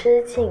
之境。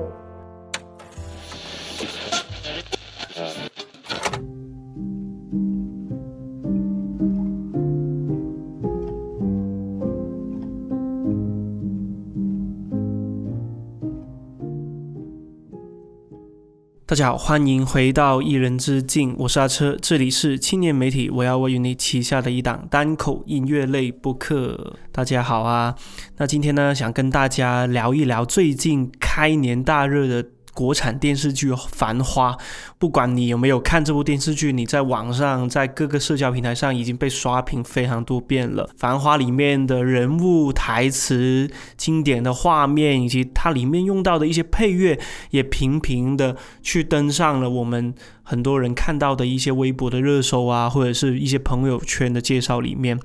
家好，欢迎回到一人之境，我是阿车，这里是青年媒体我要为你旗下的一档单口音乐类播客。大家好啊，那今天呢，想跟大家聊一聊最近开年大热的。国产电视剧《繁花》，不管你有没有看这部电视剧，你在网上在各个社交平台上已经被刷屏非常多遍了。《繁花》里面的人物、台词、经典的画面，以及它里面用到的一些配乐，也频频的去登上了我们。很多人看到的一些微博的热搜啊，或者是一些朋友圈的介绍里面，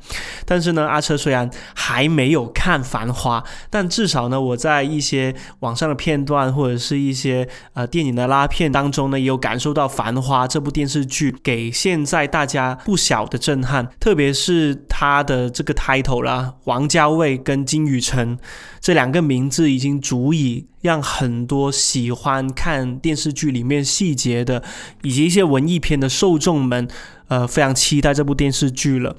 但是呢，阿车虽然还没有看《繁花》，但至少呢，我在一些网上的片段或者是一些呃电影的拉片当中呢，也有感受到《繁花》这部电视剧给现在大家不小的震撼，特别是它的这个 title 啦，王家卫跟金宇澄这两个名字已经足以。让很多喜欢看电视剧里面细节的，以及一些文艺片的受众们，呃，非常期待这部电视剧了。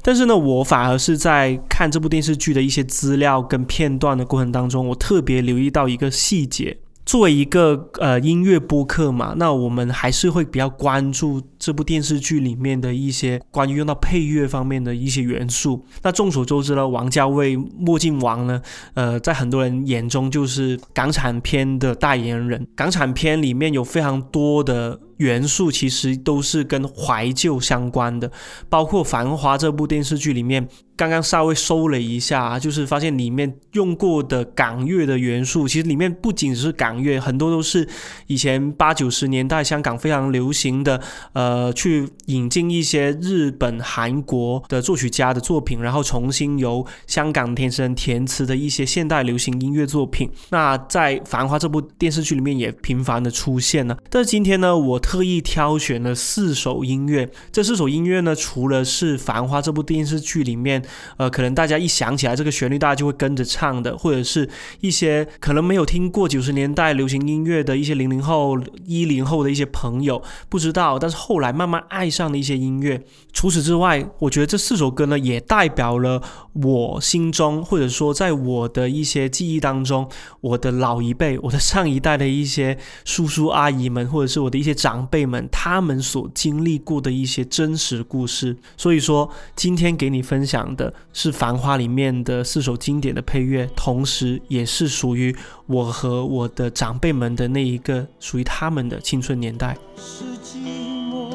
但是呢，我反而是在看这部电视剧的一些资料跟片段的过程当中，我特别留意到一个细节。作为一个呃音乐播客嘛，那我们还是会比较关注这部电视剧里面的一些关于用到配乐方面的一些元素。那众所周知呢，王家卫墨镜王呢，呃，在很多人眼中就是港产片的代言人。港产片里面有非常多的。元素其实都是跟怀旧相关的，包括《繁花》这部电视剧里面，刚刚稍微搜了一下，就是发现里面用过的港乐的元素，其实里面不仅是港乐，很多都是以前八九十年代香港非常流行的，呃，去引进一些日本、韩国的作曲家的作品，然后重新由香港天生填词的一些现代流行音乐作品。那在《繁花》这部电视剧里面也频繁的出现了。但是今天呢，我。特意挑选了四首音乐，这四首音乐呢，除了是《繁花》这部电视剧里面，呃，可能大家一想起来这个旋律，大家就会跟着唱的，或者是一些可能没有听过九十年代流行音乐的一些零零后、一零后的一些朋友不知道，但是后来慢慢爱上的一些音乐。除此之外，我觉得这四首歌呢，也代表了我心中，或者说在我的一些记忆当中，我的老一辈、我的上一代的一些叔叔阿姨们，或者是我的一些长。长辈们他们所经历过的一些真实故事，所以说今天给你分享的是《繁花》里面的四首经典的配乐，同时也是属于我和我的长辈们的那一个属于他们的青春年代。是寂寞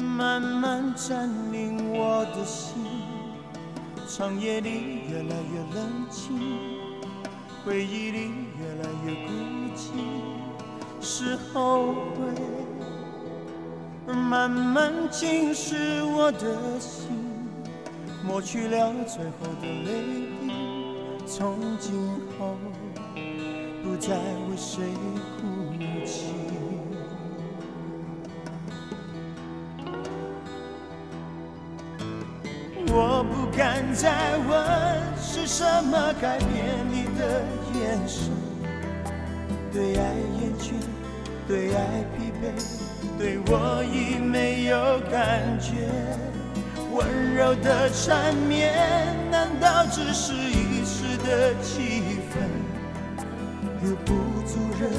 慢慢占领我的心，长夜里越来越冷清，回忆里越来越孤寂。是后悔，慢慢侵蚀我的心，抹去了最后的泪滴。从今后，不再为谁哭泣。我不敢再问，是什么改变你的眼神？对爱厌倦。对爱疲惫，对我已没有感觉。温柔的缠绵，难道只是一时的气氛？留不住人，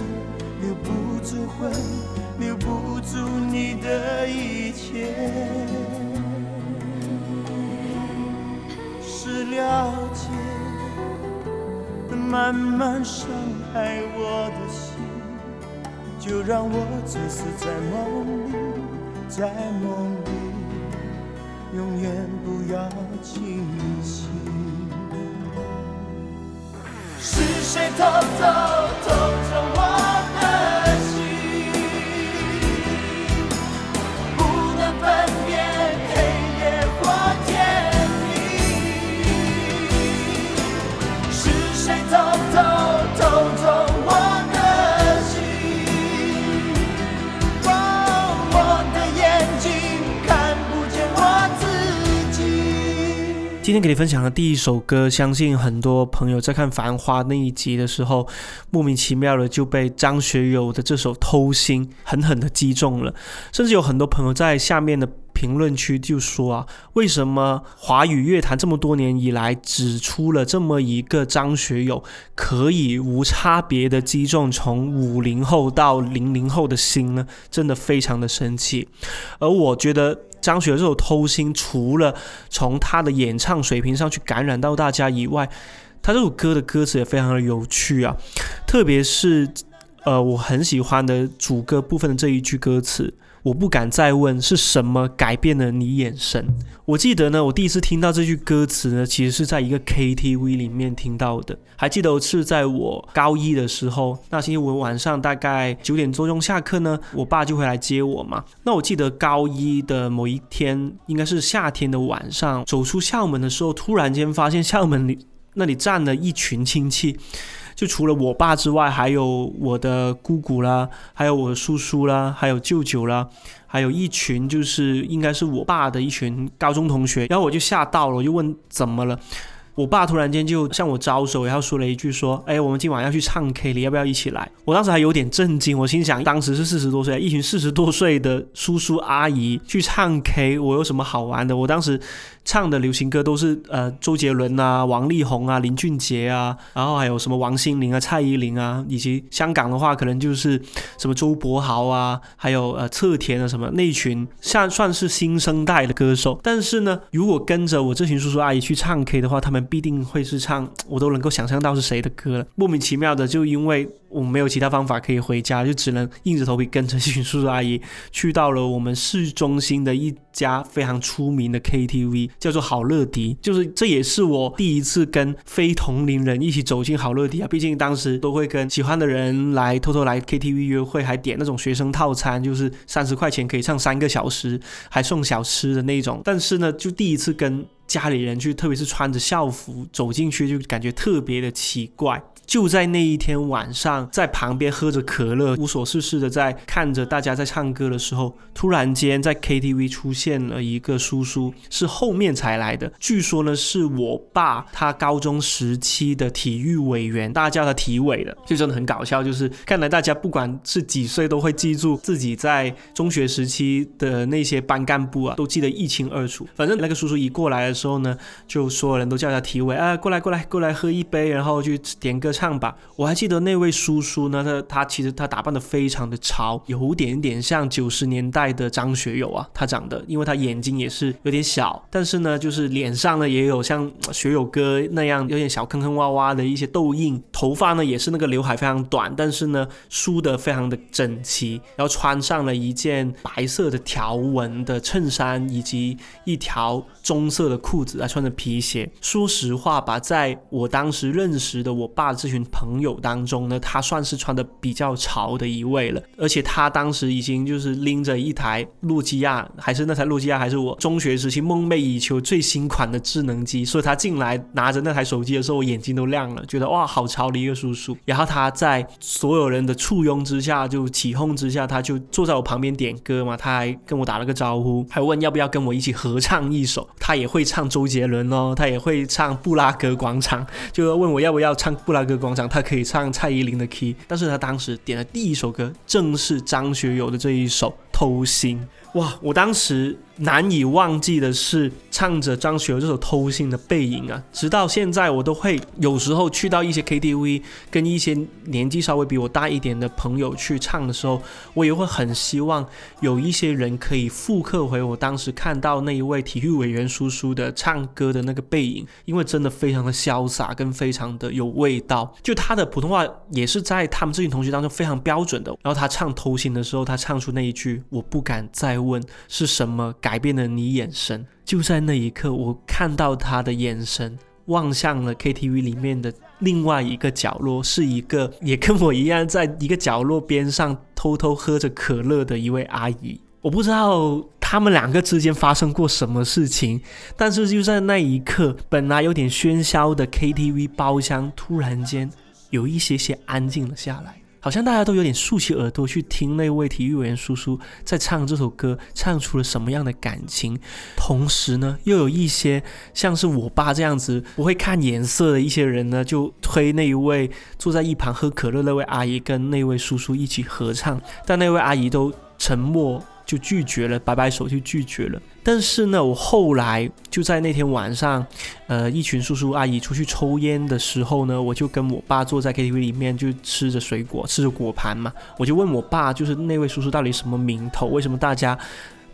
留不住魂，留不住你的一切。是了解，慢慢伤害我的心。就让我醉死在梦里，在梦里，永远不要清醒。是谁偷偷偷着我？今天给你分享的第一首歌，相信很多朋友在看《繁花》那一集的时候，莫名其妙的就被张学友的这首《偷心》狠狠的击中了。甚至有很多朋友在下面的评论区就说啊，为什么华语乐坛这么多年以来，只出了这么一个张学友，可以无差别的击中从五零后到零零后的心呢？真的非常的生气。而我觉得。张学友这首《偷心》，除了从他的演唱水平上去感染到大家以外，他这首歌的歌词也非常的有趣啊，特别是呃，我很喜欢的主歌部分的这一句歌词。我不敢再问是什么改变了你眼神。我记得呢，我第一次听到这句歌词呢，其实是在一个 KTV 里面听到的。还记得是在我高一的时候，那星期五晚上大概九点多钟下课呢，我爸就会来接我嘛。那我记得高一的某一天，应该是夏天的晚上，走出校门的时候，突然间发现校门里那里站了一群亲戚。就除了我爸之外，还有我的姑姑啦，还有我叔叔啦，还有舅舅啦，还有一群就是应该是我爸的一群高中同学。然后我就吓到了，我就问怎么了。我爸突然间就向我招手，然后说了一句说：“哎，我们今晚要去唱 K，你要不要一起来？”我当时还有点震惊，我心想，当时是四十多岁，一群四十多岁的叔叔阿姨去唱 K，我有什么好玩的？我当时。唱的流行歌都是呃周杰伦啊、王力宏啊、林俊杰啊，然后还有什么王心凌啊、蔡依林啊，以及香港的话可能就是什么周柏豪啊，还有呃侧田啊什么那群，算算是新生代的歌手。但是呢，如果跟着我这群叔叔阿姨去唱 K 的话，他们必定会是唱我都能够想象到是谁的歌了。莫名其妙的，就因为我没有其他方法可以回家，就只能硬着头皮跟着这群叔叔阿姨去到了我们市中心的一家非常出名的 KTV。叫做好乐迪，就是这也是我第一次跟非同龄人一起走进好乐迪啊！毕竟当时都会跟喜欢的人来偷偷来 KTV 约会，还点那种学生套餐，就是三十块钱可以唱三个小时，还送小吃的那种。但是呢，就第一次跟家里人去，特别是穿着校服走进去，就感觉特别的奇怪。就在那一天晚上，在旁边喝着可乐，无所事事的在看着大家在唱歌的时候，突然间在 KTV 出现了一个叔叔，是后面才来的。据说呢，是我爸他高中时期的体育委员，大家叫他体委的，就真的很搞笑。就是看来大家不管是几岁，都会记住自己在中学时期的那些班干部啊，都记得一清二楚。反正那个叔叔一过来的时候呢，就所有人都叫他体委啊，过来过来过来喝一杯，然后去点个。唱吧，我还记得那位叔叔呢，他他其实他打扮的非常的潮，有点点像九十年代的张学友啊，他长得，因为他眼睛也是有点小，但是呢，就是脸上呢也有像学友哥那样有点小坑坑洼洼的一些痘印，头发呢也是那个刘海非常短，但是呢梳得非常的整齐，然后穿上了一件白色的条纹的衬衫，以及一条棕色的裤子，还穿着皮鞋。说实话吧，在我当时认识的我爸。这群朋友当中呢，他算是穿的比较潮的一位了，而且他当时已经就是拎着一台诺基亚，还是那台诺基亚，还是我中学时期梦寐以求最新款的智能机，所以他进来拿着那台手机的时候，我眼睛都亮了，觉得哇，好潮的一个叔叔。然后他在所有人的簇拥之下，就起哄之下，他就坐在我旁边点歌嘛，他还跟我打了个招呼，还问要不要跟我一起合唱一首。他也会唱周杰伦哦，他也会唱布拉格广场，就问我要不要唱布拉格。广场，他可以唱蔡依林的 key，但是他当时点的第一首歌正是张学友的这一首《偷心》。哇！我当时难以忘记的是唱着张学友这首《偷心》的背影啊，直到现在我都会有时候去到一些 KTV，跟一些年纪稍微比我大一点的朋友去唱的时候，我也会很希望有一些人可以复刻回我当时看到那一位体育委员叔叔的唱歌的那个背影，因为真的非常的潇洒，跟非常的有味道。就他的普通话也是在他们这群同学当中非常标准的。然后他唱《偷心》的时候，他唱出那一句“我不敢再”。问是什么改变了你眼神？就在那一刻，我看到他的眼神望向了 KTV 里面的另外一个角落，是一个也跟我一样在一个角落边上偷偷喝着可乐的一位阿姨。我不知道他们两个之间发生过什么事情，但是就在那一刻，本来有点喧嚣的 KTV 包厢突然间有一些些安静了下来。好像大家都有点竖起耳朵去听那位体育委员叔叔在唱这首歌，唱出了什么样的感情。同时呢，又有一些像是我爸这样子不会看颜色的一些人呢，就推那一位坐在一旁喝可乐那位阿姨跟那位叔叔一起合唱，但那位阿姨都沉默。就拒绝了，摆摆手就拒绝了。但是呢，我后来就在那天晚上，呃，一群叔叔阿姨出去抽烟的时候呢，我就跟我爸坐在 KTV 里面，就吃着水果，吃着果盘嘛。我就问我爸，就是那位叔叔到底什么名头？为什么大家？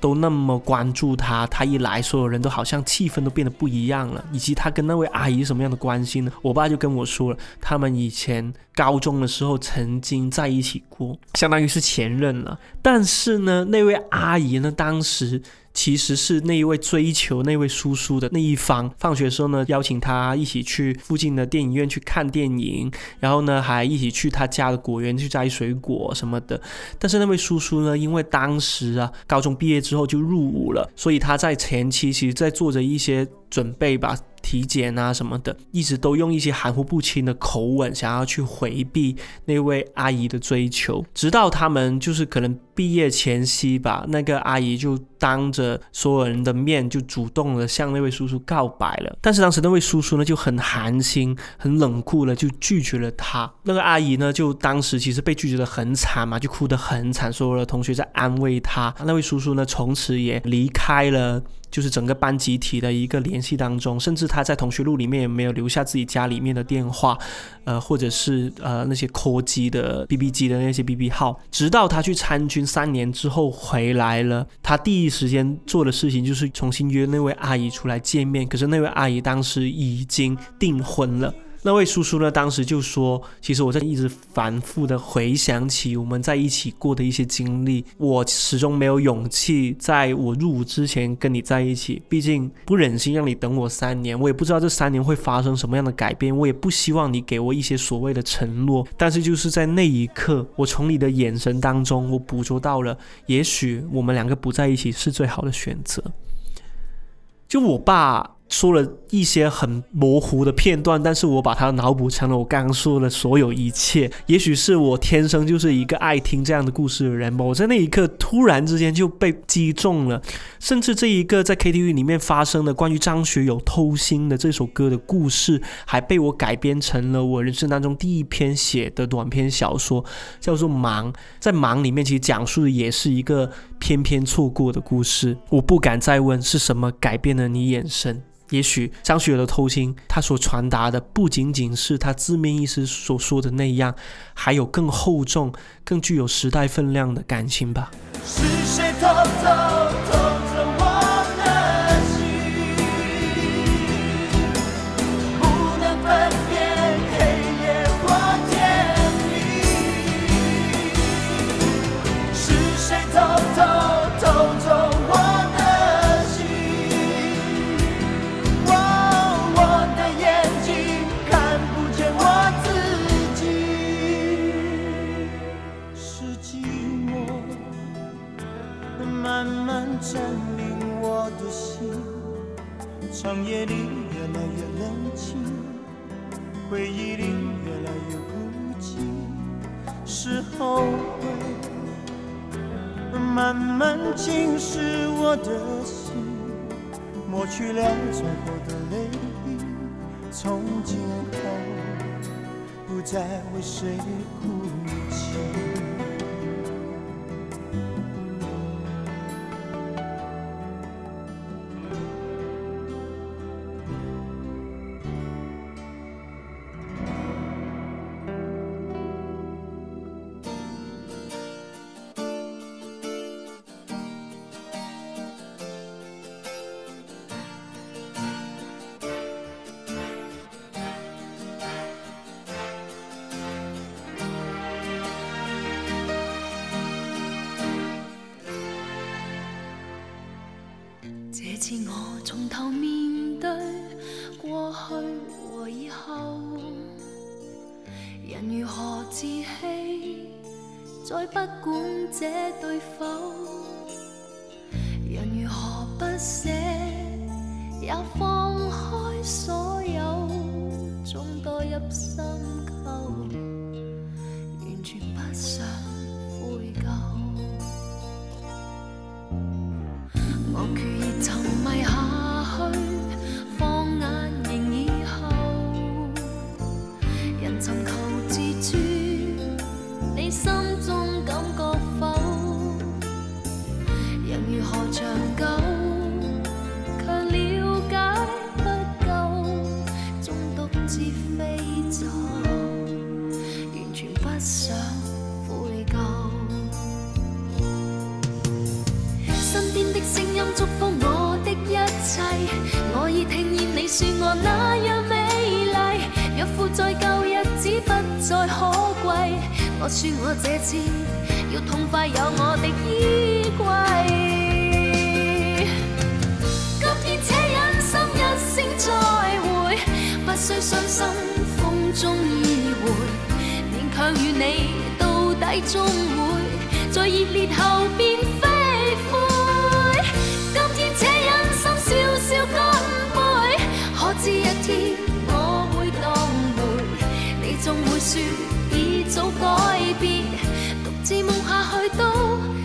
都那么关注他，他一来，所有人都好像气氛都变得不一样了。以及他跟那位阿姨什么样的关系呢？我爸就跟我说了，他们以前高中的时候曾经在一起过，相当于是前任了。但是呢，那位阿姨呢，当时。其实是那一位追求那位叔叔的那一方，放学的时候呢，邀请他一起去附近的电影院去看电影，然后呢，还一起去他家的果园去摘水果什么的。但是那位叔叔呢，因为当时啊，高中毕业之后就入伍了，所以他在前期其实在做着一些准备吧。体检啊什么的，一直都用一些含糊不清的口吻，想要去回避那位阿姨的追求。直到他们就是可能毕业前夕吧，那个阿姨就当着所有人的面就主动的向那位叔叔告白了。但是当时那位叔叔呢就很寒心、很冷酷了，就拒绝了他。那个阿姨呢就当时其实被拒绝的很惨嘛，就哭得很惨，所有的同学在安慰他。那位叔叔呢从此也离开了。就是整个班集体的一个联系当中，甚至他在同学录里面也没有留下自己家里面的电话，呃，或者是呃那些 call 机的 BB 机的那些 BB 号。直到他去参军三年之后回来了，他第一时间做的事情就是重新约那位阿姨出来见面。可是那位阿姨当时已经订婚了。那位叔叔呢？当时就说：“其实我在一直反复的回想起我们在一起过的一些经历，我始终没有勇气在我入伍之前跟你在一起。毕竟不忍心让你等我三年，我也不知道这三年会发生什么样的改变，我也不希望你给我一些所谓的承诺。但是就是在那一刻，我从你的眼神当中，我捕捉到了，也许我们两个不在一起是最好的选择。就我爸。”说了一些很模糊的片段，但是我把它脑补成了我刚刚说的所有一切。也许是我天生就是一个爱听这样的故事的人吧。我在那一刻突然之间就被击中了，甚至这一个在 KTV 里面发生的关于张学友偷心的这首歌的故事，还被我改编成了我人生当中第一篇写的短篇小说，叫做《忙》。在《忙》里面，其实讲述的也是一个偏偏错过的故事。我不敢再问是什么改变了你眼神。也许张学友的偷心，他所传达的不仅仅是他字面意思所说的那样，还有更厚重、更具有时代分量的感情吧。是谁偷偷偷慢慢占领我的心长夜里越来越冷清，回忆里越来越孤寂，是后悔慢慢侵蚀我的心，抹去了最后的泪滴，从今后不再为谁哭。所有，终都。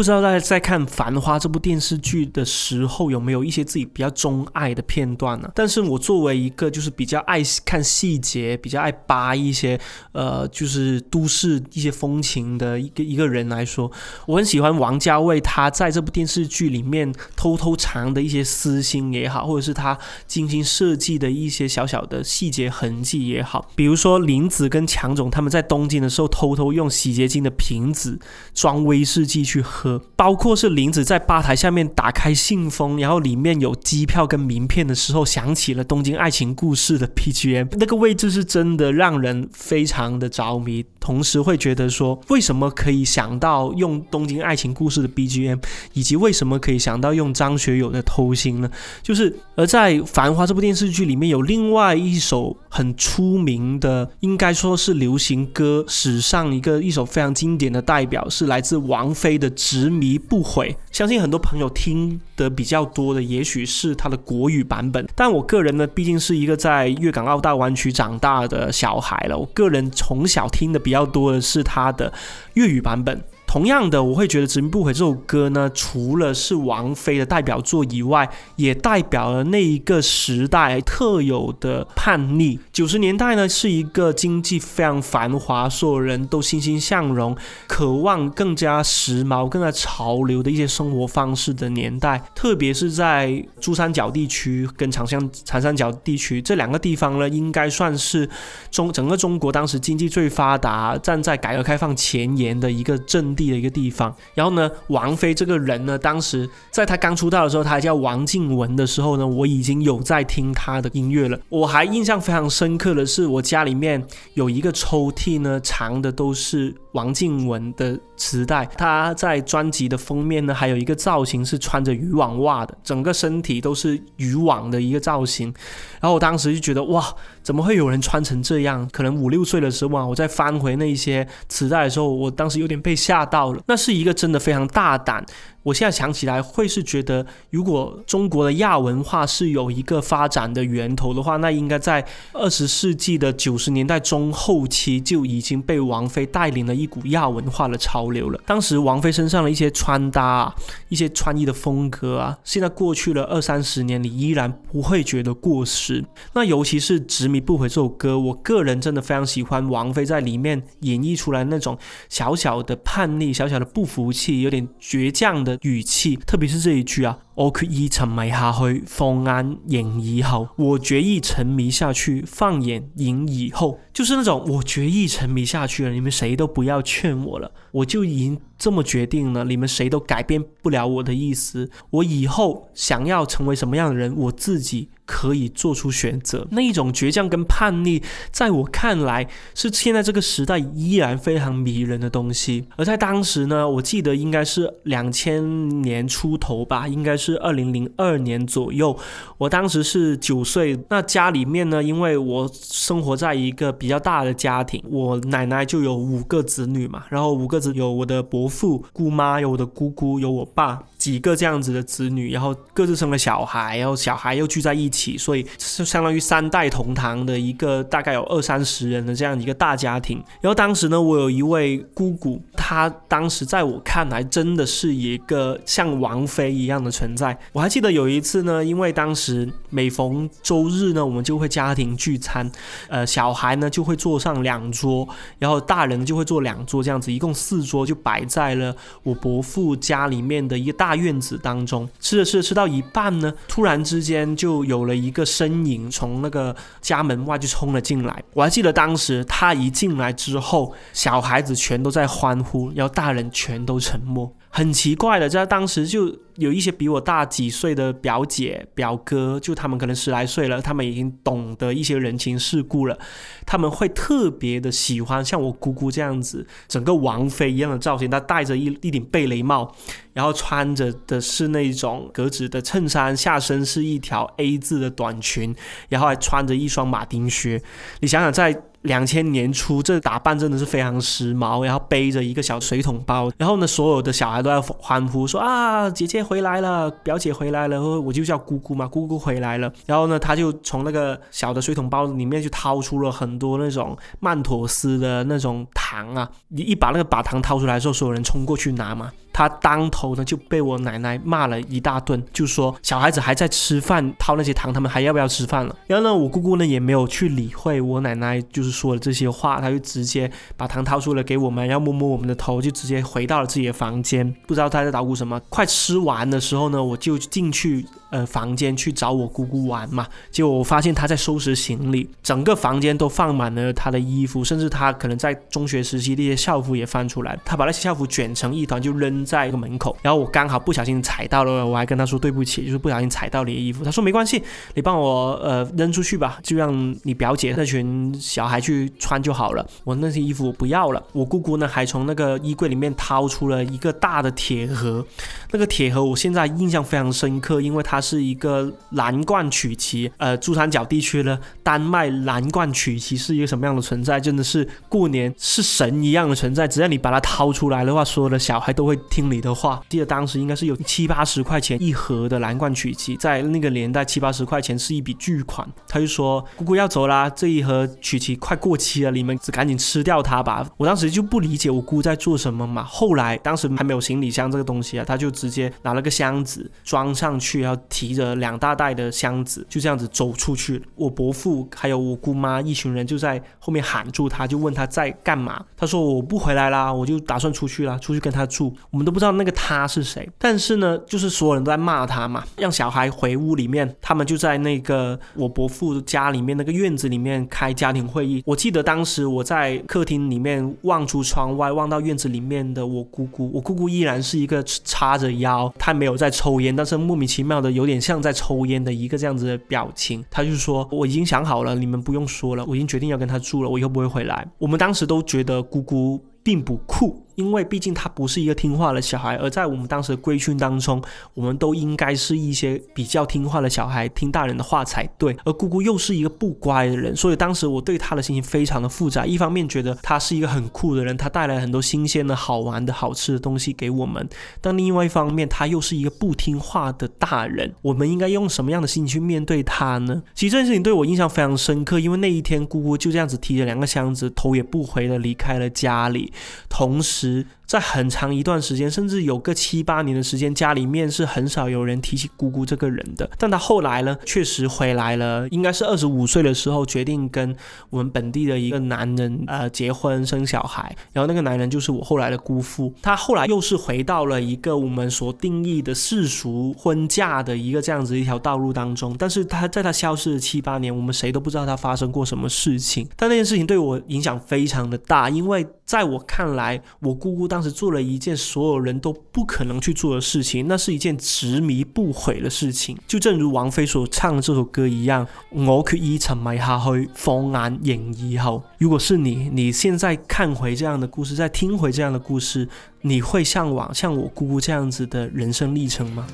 不知道大家在看《繁花》这部电视剧的时候，有没有一些自己比较钟爱的片段呢？但是我作为一个就是比较爱看细节、比较爱扒一些呃，就是都市一些风情的一个一个人来说，我很喜欢王家卫他在这部电视剧里面偷偷藏的一些私心也好，或者是他精心设计的一些小小的细节痕迹也好，比如说林子跟强总他们在东京的时候偷偷用洗洁精的瓶子装威士忌去喝，包括是林子在吧台下面打开信封，然后里面有机票跟名片的时候，想起了《东京爱情故事》的 BGM，那个位置是真的让人非常的着迷，同时会觉得说，为什么可以想到用《东京爱情故事》的 BGM，以及为什么可以想到用张学友的《偷心》呢？就是而在《繁花》这部电视剧里面有另外一首很出名的，应该说是流行歌史上一个一首非常经典的代表，是来自王菲的《执迷不悔》。相信很多朋友听的比较多的，也许是它的国语版本，但我个人呢，毕竟是一个在粤港澳大湾区长大的小孩了，我个人从小听的比较多的是它的粤语版本。同样的，我会觉得《执迷不悔》这首歌呢，除了是王菲的代表作以外，也代表了那一个时代特有的叛逆。九十年代呢，是一个经济非常繁华，所有人都欣欣向荣，渴望更加时髦、更加潮流的一些生活方式的年代。特别是在珠三角地区跟长江长三角地区这两个地方呢，应该算是中整个中国当时经济最发达、站在改革开放前沿的一个阵地的一个地方。然后呢，王菲这个人呢，当时在她刚出道的时候，她叫王静文的时候呢，我已经有在听她的音乐了。我还印象非常深刻的是，我家里面有一个抽屉呢，藏的都是王静文的磁带。她在专辑的封面呢，还有一个造型是穿着渔网袜的，整个身体都是渔网的一个造型。然后我当时就觉得，哇，怎么会有人穿成这样？可能五六岁的时候啊，我在翻回那一些磁带的时候，我当时有点被吓到了。那是一个真的非常大胆。我现在想起来，会是觉得，如果中国的亚文化是有一个发展的源头的话，那应该在二十世纪的九十年代中后期就已经被王菲带领了一股亚文化的潮流了。当时王菲身上的一些穿搭啊，一些穿衣的风格啊，现在过去了二三十年，你依然不会觉得过时。那尤其是《执迷不悔》这首歌，我个人真的非常喜欢王菲在里面演绎出来那种小小的叛逆、小小的不服气、有点倔强的。的语气，特别是这一句啊，我决意沉迷下去，放眼影以后。我决意沉迷下去，放眼影以后，就是那种我决意沉迷下去了，你们谁都不要劝我了，我就已经这么决定了，你们谁都改变不了我的意思。我以后想要成为什么样的人，我自己。可以做出选择，那一种倔强跟叛逆，在我看来是现在这个时代依然非常迷人的东西。而在当时呢，我记得应该是两千年出头吧，应该是二零零二年左右。我当时是九岁，那家里面呢，因为我生活在一个比较大的家庭，我奶奶就有五个子女嘛，然后五个子有我的伯父、姑妈，有我的姑姑，有我爸。几个这样子的子女，然后各自生了小孩，然后小孩又聚在一起，所以是相当于三代同堂的一个大概有二三十人的这样一个大家庭。然后当时呢，我有一位姑姑，她当时在我看来真的是一个像王妃一样的存在。我还记得有一次呢，因为当时每逢周日呢，我们就会家庭聚餐，呃，小孩呢就会坐上两桌，然后大人就会坐两桌，这样子一共四桌就摆在了我伯父家里面的一个大。大院子当中吃着吃着吃到一半呢，突然之间就有了一个身影从那个家门外就冲了进来。我还记得当时他一进来之后，小孩子全都在欢呼，要大人全都沉默。很奇怪的，在当时就有一些比我大几岁的表姐、表哥，就他们可能十来岁了，他们已经懂得一些人情世故了，他们会特别的喜欢像我姑姑这样子，整个王妃一样的造型，她戴着一一顶贝雷帽，然后穿着的是那种格子的衬衫，下身是一条 A 字的短裙，然后还穿着一双马丁靴。你想想在。两千年初，这打扮真的是非常时髦，然后背着一个小水桶包，然后呢，所有的小孩都在欢呼说啊，姐姐回来了，表姐回来了，我就叫姑姑嘛，姑姑回来了。然后呢，他就从那个小的水桶包里面就掏出了很多那种曼妥思的那种糖啊，你一把那个把糖掏出来的时候，所有人冲过去拿嘛。他当头呢就被我奶奶骂了一大顿，就说小孩子还在吃饭，掏那些糖，他们还要不要吃饭了？然后呢，我姑姑呢也没有去理会我奶奶，就是说的这些话，他就直接把糖掏出来给我们，然后摸摸我们的头，就直接回到了自己的房间，不知道他在捣鼓什么。快吃完的时候呢，我就进去。呃，房间去找我姑姑玩嘛，结果我发现她在收拾行李，整个房间都放满了她的衣服，甚至她可能在中学时期那些校服也翻出来，她把那些校服卷成一团就扔在一个门口，然后我刚好不小心踩到了，我还跟她说对不起，就是不小心踩到你的衣服，她说没关系，你帮我呃扔出去吧，就让你表姐那群小孩去穿就好了，我那些衣服我不要了。我姑姑呢还从那个衣柜里面掏出了一个大的铁盒，那个铁盒我现在印象非常深刻，因为它。是一个蓝罐曲奇，呃，珠三角地区呢，丹麦蓝罐曲奇是一个什么样的存在？真的是过年是神一样的存在，只要你把它掏出来的话，所有的小孩都会听你的话。记得当时应该是有七八十块钱一盒的蓝罐曲奇，在那个年代七八十块钱是一笔巨款。他就说：“姑姑要走啦，这一盒曲奇快过期了，你们赶紧吃掉它吧。”我当时就不理解我姑在做什么嘛。后来当时还没有行李箱这个东西啊，他就直接拿了个箱子装上去，然后。提着两大袋的箱子，就这样子走出去。我伯父还有我姑妈一群人就在后面喊住他，就问他在干嘛。他说我不回来啦，我就打算出去啦，出去跟他住。我们都不知道那个他是谁，但是呢，就是所有人都在骂他嘛，让小孩回屋里面。他们就在那个我伯父家里面那个院子里面开家庭会议。我记得当时我在客厅里面望出窗外，望到院子里面的我姑姑。我姑姑依然是一个叉着腰，她没有在抽烟，但是莫名其妙的有。有点像在抽烟的一个这样子的表情，他就说我已经想好了，你们不用说了，我已经决定要跟他住了，我以后不会回来。我们当时都觉得姑姑并不酷。因为毕竟他不是一个听话的小孩，而在我们当时的规训当中，我们都应该是一些比较听话的小孩，听大人的话才对。而姑姑又是一个不乖的人，所以当时我对他的心情非常的复杂。一方面觉得他是一个很酷的人，他带来很多新鲜的好玩的好吃的东西给我们；但另外一方面，他又是一个不听话的大人。我们应该用什么样的心情去面对他呢？其实这件事情对我印象非常深刻，因为那一天姑姑就这样子提着两个箱子，头也不回的离开了家里，同时。师在很长一段时间，甚至有个七八年的时间，家里面是很少有人提起姑姑这个人的。但他后来呢，确实回来了，应该是二十五岁的时候，决定跟我们本地的一个男人呃结婚生小孩。然后那个男人就是我后来的姑父。他后来又是回到了一个我们所定义的世俗婚嫁的一个这样子一条道路当中。但是他在他消失的七八年，我们谁都不知道他发生过什么事情。但那件事情对我影响非常的大，因为在我看来，我姑姑当。当时做了一件所有人都不可能去做的事情，那是一件执迷不悔的事情。就正如王菲所唱的这首歌一样，我决意沉迷下去，放眼迎以后。如果是你，你现在看回这样的故事，再听回这样的故事，你会向往像我姑姑这样子的人生历程吗？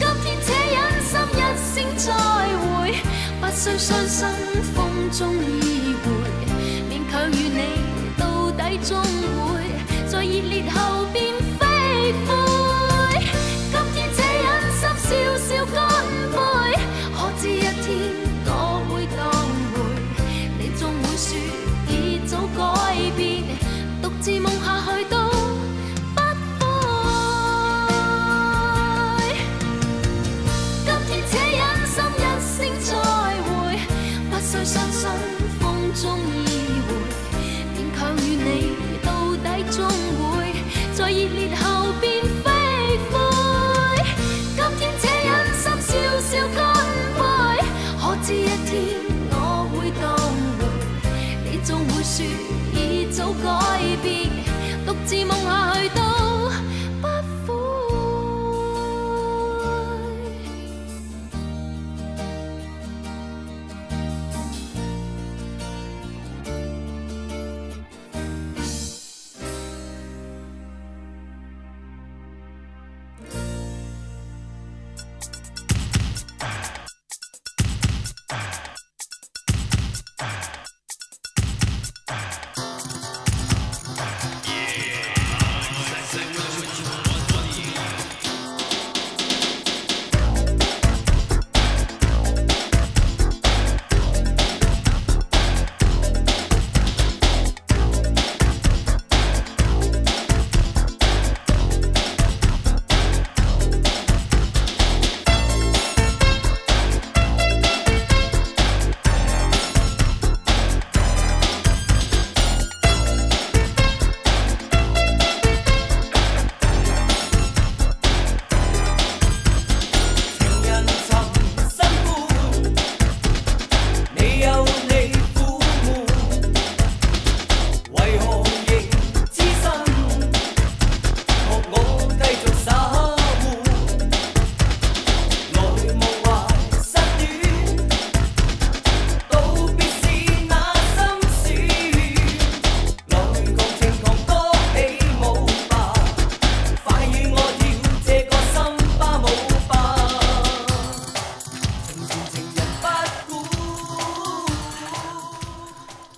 今天且忍心一声再会，不需伤心风中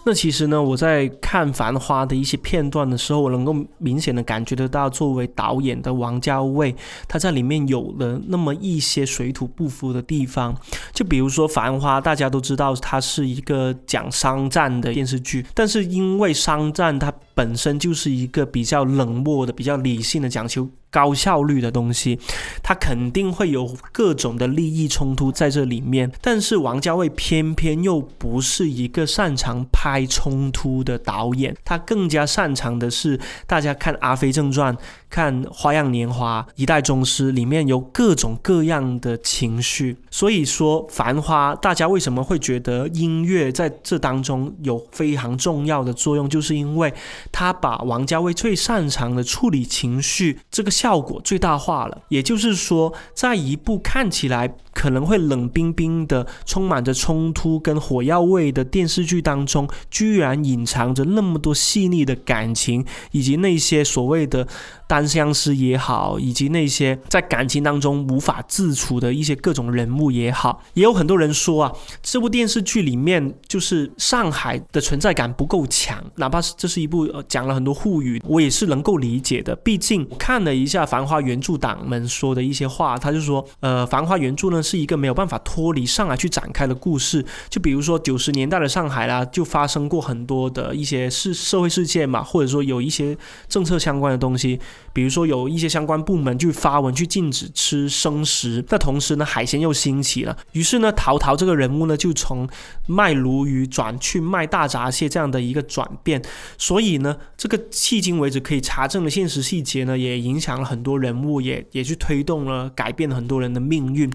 那其实呢，我在看《繁花》的一些片段的时候，我能够明显的感觉得到，作为导演的王家卫，他在里面有了那么一些水土不服的地方。就比如说《繁花》，大家都知道它是一个讲商战的电视剧，但是因为商战它本身就是一个比较冷漠的、比较理性的、讲求高效率的东西，它肯定会有各种的利益冲突在这里面。但是王家卫偏偏又不是一个擅长拍冲突的导演，他更加擅长的是大家看《阿飞正传》、看《花样年华》《一代宗师》里面有各种各样的情绪。所以说，《繁花》大家为什么会觉得音乐在这当中有非常重要的作用，就是因为他把王家卫最擅长的处理情绪这个效果最大化了。也就是说，在一部看起来可能会冷冰冰的、充满着冲突跟火药味的电视剧当中，居然隐藏着那么多细腻的感情，以及那些所谓的单相思也好，以及那些在感情当中无法自处的一些各种人物也好。也有很多人说啊，这部电视剧里面就是上海的存在感不够强，哪怕是这是一部、讲了很多沪语，我也是能够理解的。毕竟我看了一下《繁花》原著党们说的一些话，他就说，呃，《繁花》原著呢是一个没有办法脱离上海去展开的故事。就比如说九十年代的上海啦，就发生过很多的一些事社会事件嘛，或者说有一些政策相关的东西，比如说有一些相关部门就发文去禁止吃生食，那同时呢，海鲜又兴起了，于是呢，陶陶这个人物呢就从卖鲈鱼转去卖大闸蟹这样的一个转变，所以呢，这个迄今为止可以查证的现实细节呢，也影响了很多人物，也也去推动了改变了很多人的命运。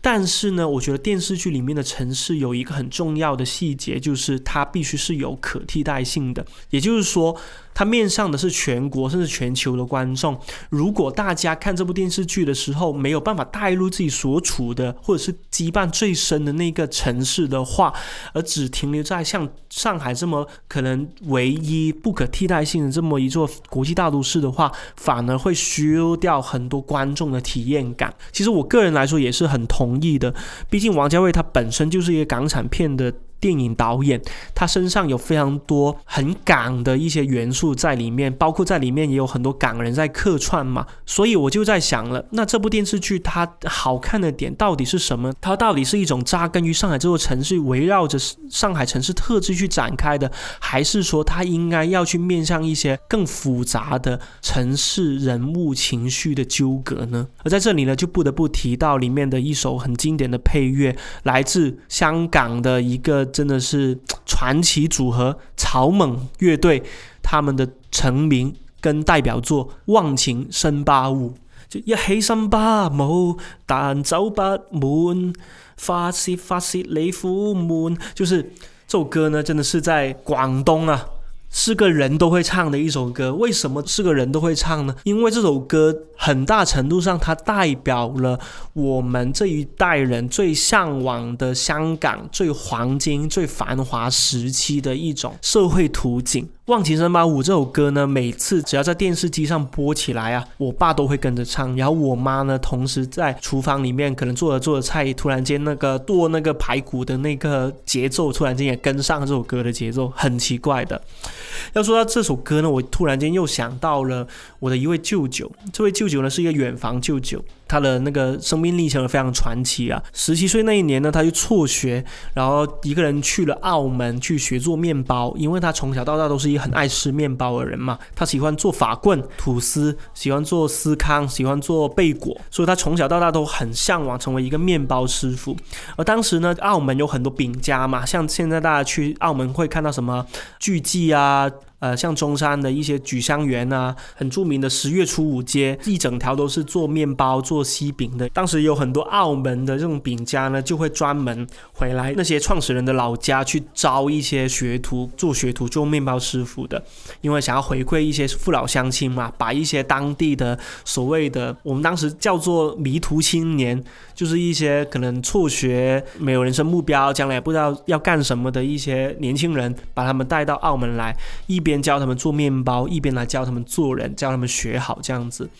但是呢，我觉得电视剧里面的城市有一个很重要的细节，就是它必须是有可替代性的。也就是说，它面向的是全国甚至全球的观众。如果大家看这部电视剧的时候没有办法带入自己所处的或者是羁绊最深的那个城市的话，而只停留在像上海这么可能唯一不可替代性的这么一座国际大都市的话，反而会削掉很多观众的体验感。其实我个人来说也是很同意的，毕竟王家卫他本身就是一个港产片的。电影导演，他身上有非常多很港的一些元素在里面，包括在里面也有很多港人在客串嘛，所以我就在想了，那这部电视剧它好看的点到底是什么？它到底是一种扎根于上海这座城市，围绕着上海城市特质去展开的，还是说它应该要去面向一些更复杂的城市人物情绪的纠葛呢？而在这里呢，就不得不提到里面的一首很经典的配乐，来自香港的一个。真的是传奇组合草蜢乐队，他们的成名跟代表作《忘情深巴舞》，就一起深巴舞，但走不满，发泄发泄你苦闷。就是这首歌呢，真的是在广东啊。是个人都会唱的一首歌。为什么是个人都会唱呢？因为这首歌很大程度上它代表了我们这一代人最向往的香港最黄金、最繁华时期的一种社会图景。《忘情森巴舞》这首歌呢，每次只要在电视机上播起来啊，我爸都会跟着唱，然后我妈呢，同时在厨房里面可能做着做着菜，突然间那个剁那个排骨的那个节奏，突然间也跟上这首歌的节奏，很奇怪的。要说到这首歌呢，我突然间又想到了我的一位舅舅，这位舅舅呢是一个远房舅舅。他的那个生命历程非常传奇啊！十七岁那一年呢，他就辍学，然后一个人去了澳门去学做面包，因为他从小到大都是一个很爱吃面包的人嘛。他喜欢做法棍、吐司，喜欢做司康，喜欢做贝果，所以他从小到大都很向往成为一个面包师傅。而当时呢，澳门有很多饼家嘛，像现在大家去澳门会看到什么巨记啊。呃，像中山的一些举香园啊，很著名的十月初五街，一整条都是做面包、做西饼的。当时有很多澳门的这种饼家呢，就会专门回来那些创始人的老家去招一些学徒做学徒做面包师傅的，因为想要回馈一些父老乡亲嘛，把一些当地的所谓的我们当时叫做迷途青年，就是一些可能辍学、没有人生目标、将来不知道要干什么的一些年轻人，把他们带到澳门来一。边教他们做面包，一边来教他们做人，教他们学好这样子。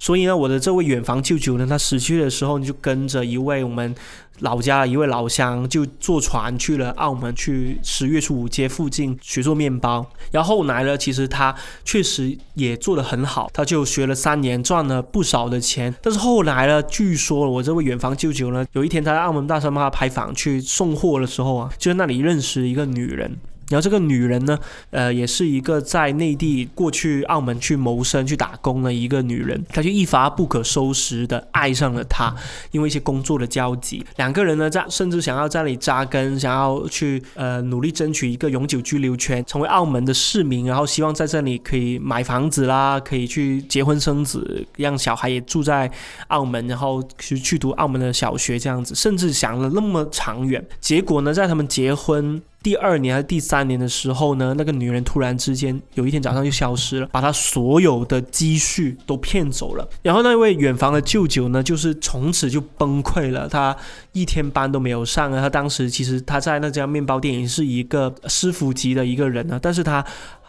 所以呢，我的这位远房舅舅呢，他十七岁的时候就跟着一位我们老家一位老乡，就坐船去了澳门，去十月初五街附近学做面包。然后后来呢，其实他确实也做得很好，他就学了三年，赚了不少的钱。但是后来呢，据说我这位远房舅舅呢，有一天他在澳门大三巴拍访去送货的时候啊，就在那里认识一个女人。然后这个女人呢，呃，也是一个在内地过去澳门去谋生、去打工的一个女人，她就一发不可收拾的爱上了他，因为一些工作的交集，两个人呢在甚至想要在那里扎根，想要去呃努力争取一个永久居留权，成为澳门的市民，然后希望在这里可以买房子啦，可以去结婚生子，让小孩也住在澳门，然后去去读澳门的小学这样子，甚至想了那么长远，结果呢，在他们结婚。第二年还是第三年的时候呢，那个女人突然之间有一天早上就消失了，把她所有的积蓄都骗走了。然后那位远房的舅舅呢，就是从此就崩溃了，他一天班都没有上啊。他当时其实他在那家面包店也是一个师傅级的一个人啊，但是他。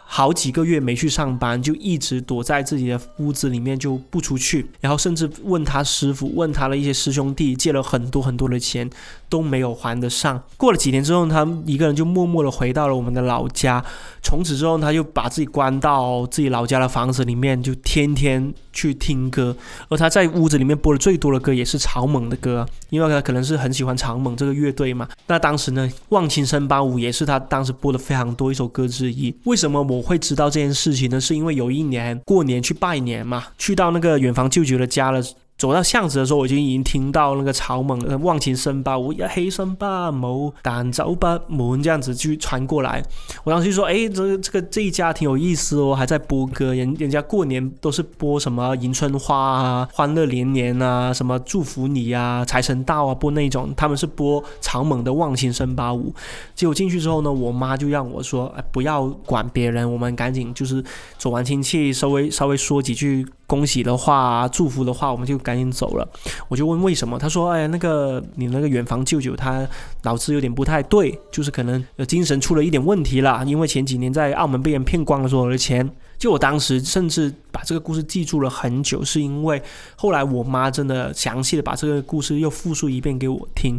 好几个月没去上班，就一直躲在自己的屋子里面就不出去，然后甚至问他师傅，问他的一些师兄弟借了很多很多的钱，都没有还得上。过了几年之后，他一个人就默默的回到了我们的老家。从此之后，他就把自己关到自己老家的房子里面，就天天去听歌。而他在屋子里面播的最多的歌也是草蜢的歌，因为他可能是很喜欢草蜢这个乐队嘛。那当时呢，《忘情森巴舞》也是他当时播的非常多一首歌之一。为什么我？会知道这件事情呢，是因为有一年过年去拜年嘛，去到那个远房舅舅的家了。走到巷子的时候，我就已经听到那个草蜢的《忘情森巴舞》，黑森巴舞，但走不门这样子去传过来。我当时就说：“哎，这这个这一家挺有意思哦，还在播歌。人人家过年都是播什么迎春花啊、欢乐连年啊、什么祝福你啊、财神到啊，播那种。他们是播草蜢的《忘情森巴舞》。结果进去之后呢，我妈就让我说：哎，不要管别人，我们赶紧就是走完亲戚，稍微稍微说几句。”恭喜的话，祝福的话，我们就赶紧走了。我就问为什么，他说：“哎呀，那个你那个远房舅舅他脑子有点不太对，就是可能精神出了一点问题了。因为前几年在澳门被人骗光了所有的钱。就我当时甚至把这个故事记住了很久，是因为后来我妈真的详细的把这个故事又复述一遍给我听。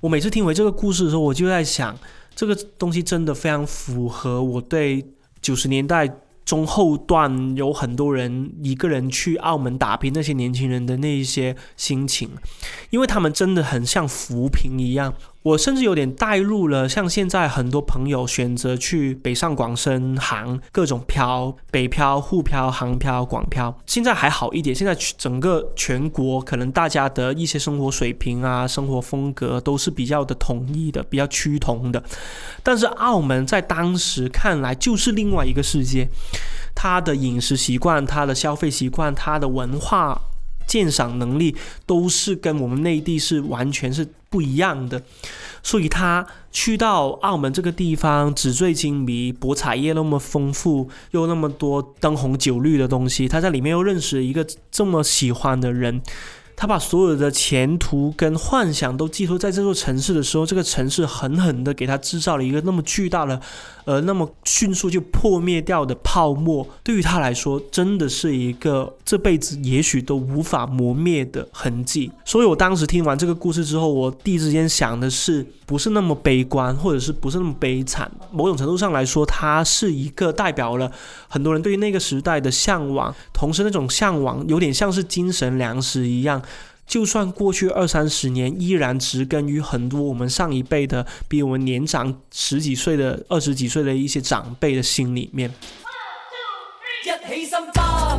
我每次听回这个故事的时候，我就在想，这个东西真的非常符合我对九十年代。中后段有很多人一个人去澳门打拼，那些年轻人的那一些心情，因为他们真的很像浮萍一样。我甚至有点带入了，像现在很多朋友选择去北上广深杭各种漂，北漂、沪漂、杭漂、广漂。现在还好一点，现在整个全国可能大家的一些生活水平啊、生活风格都是比较的统一的，比较趋同的。但是澳门在当时看来就是另外一个世界，它的饮食习惯、它的消费习惯、它的文化鉴赏能力都是跟我们内地是完全是。不一样的。所以他去到澳门这个地方，纸醉金迷，博彩业那么丰富，又那么多灯红酒绿的东西，他在里面又认识一个这么喜欢的人。他把所有的前途跟幻想都寄托在这座城市的时候，这个城市狠狠的给他制造了一个那么巨大的，呃，那么迅速就破灭掉的泡沫。对于他来说，真的是一个这辈子也许都无法磨灭的痕迹。所以我当时听完这个故事之后，我第一时间想的是，不是那么悲观，或者是不是那么悲惨。某种程度上来说，它是一个代表了很多人对于那个时代的向往，同时那种向往有点像是精神粮食一样。就算过去二三十年，依然植根于很多我们上一辈的、比我们年长十几岁的、二十几岁的一些长辈的心里面。一起心花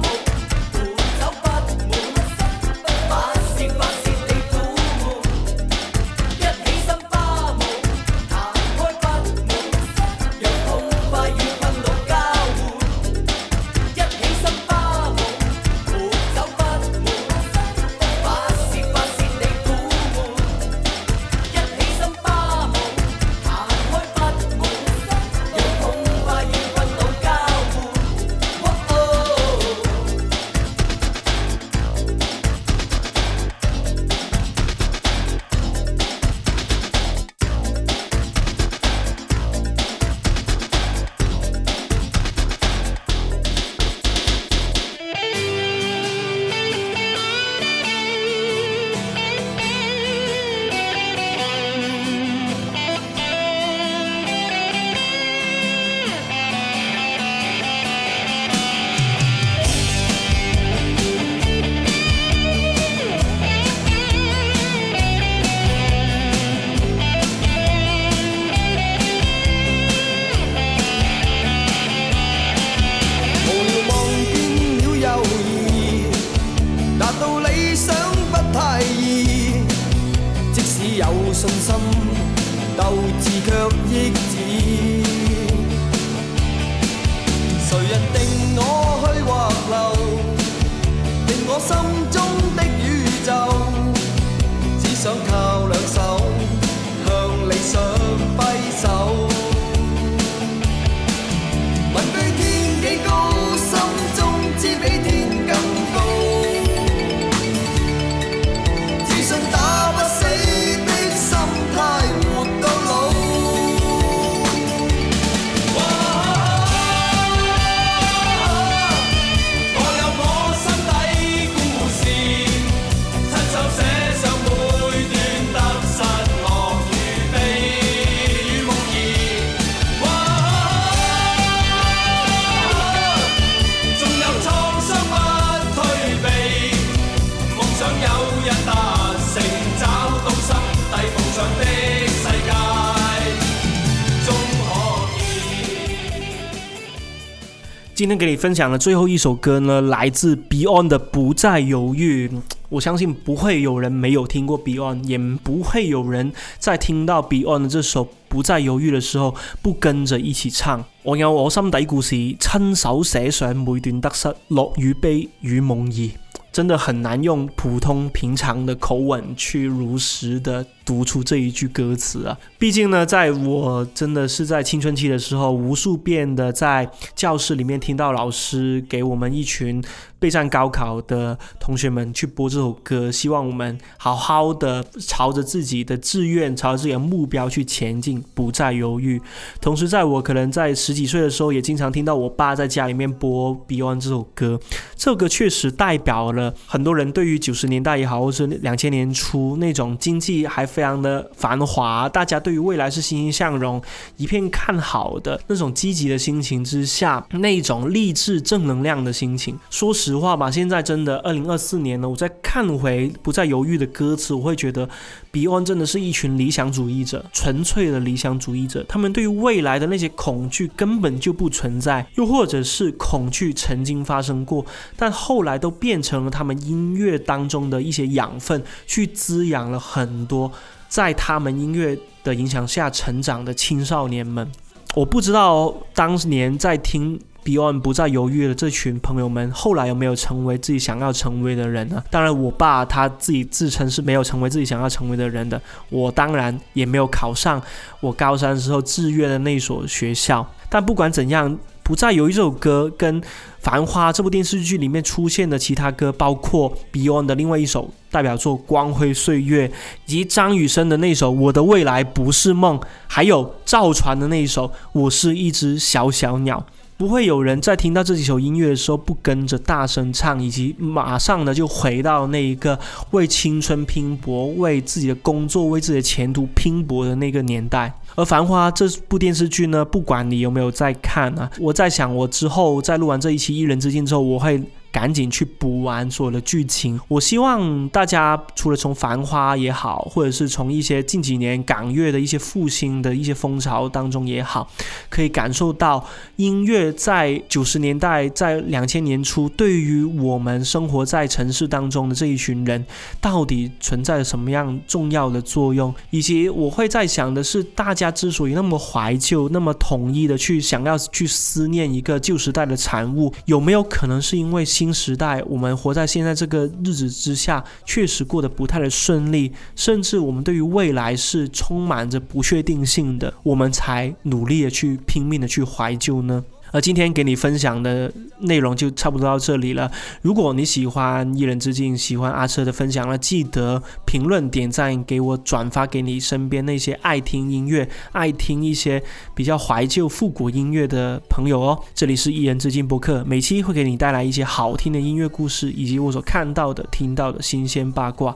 今天给你分享的最后一首歌呢，来自 Beyond 的《不再犹豫》。我相信不會有人沒有聽過 Beyond，也不會有人在聽到 Beyond 的這首《不再猶豫》的時候不跟着一起唱。我有我心底故事，親手寫上每段得失，樂與悲與夢兒。真的很難用普通平常的口吻去如實的读出这一句歌词啊！毕竟呢，在我真的是在青春期的时候，无数遍的在教室里面听到老师给我们一群备战高考的同学们去播这首歌，希望我们好好的朝着自己的志愿、朝着自己的目标去前进，不再犹豫。同时，在我可能在十几岁的时候，也经常听到我爸在家里面播 Beyond 这首歌。这首歌確實代表了很多人对于九十年代也好，或者两千年初那种经济还非常的繁华，大家对于未来是欣欣向荣、一片看好的那种积极的心情之下，那种励志正能量的心情。说实话吧，现在真的二零二四年呢，我再看回不再犹豫的歌词，我会觉得 Beyond 真的是一群理想主义者，纯粹的理想主义者。他们对于未来的那些恐惧根本就不存在，又或者是恐惧曾经发生过，但后来都变成了他们音乐当中的一些养分，去滋养了很多在他们音乐的影响下成长的青少年们。我不知道当年在听 Beyond 不再犹豫的这群朋友们，后来有没有成为自己想要成为的人呢？当然，我爸他自己自称是没有成为自己想要成为的人的，我当然也没有考上我高三时候志愿的那所学校。但不管怎样。不再有一首歌跟《繁花》这部电视剧里面出现的其他歌，包括 Beyond 的另外一首代表作《光辉岁月》，以及张雨生的那首《我的未来不是梦》，还有赵传的那一首《我是一只小小鸟》。不会有人在听到这几首音乐的时候不跟着大声唱，以及马上呢就回到那一个为青春拼搏、为自己的工作、为自己的前途拼搏的那个年代。而《繁花》这部电视剧呢，不管你有没有在看啊，我在想，我之后在录完这一期《一人之境》之后，我会。赶紧去补完所有的剧情。我希望大家除了从《繁花》也好，或者是从一些近几年港乐的一些复兴的一些风潮当中也好，可以感受到音乐在九十年代、在两千年初，对于我们生活在城市当中的这一群人，到底存在着什么样重要的作用。以及我会在想的是，大家之所以那么怀旧、那么统一的去想要去思念一个旧时代的产物，有没有可能是因为新时代，我们活在现在这个日子之下，确实过得不太的顺利，甚至我们对于未来是充满着不确定性的，我们才努力的去拼命的去怀旧呢？而今天给你分享的内容就差不多到这里了。如果你喜欢一人之境，喜欢阿车的分享，了记得评论、点赞，给我转发给你身边那些爱听音乐、爱听一些比较怀旧复古音乐的朋友哦。这里是一人之境播客，每期会给你带来一些好听的音乐故事，以及我所看到的、听到的新鲜八卦。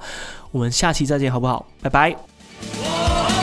我们下期再见，好不好？拜拜。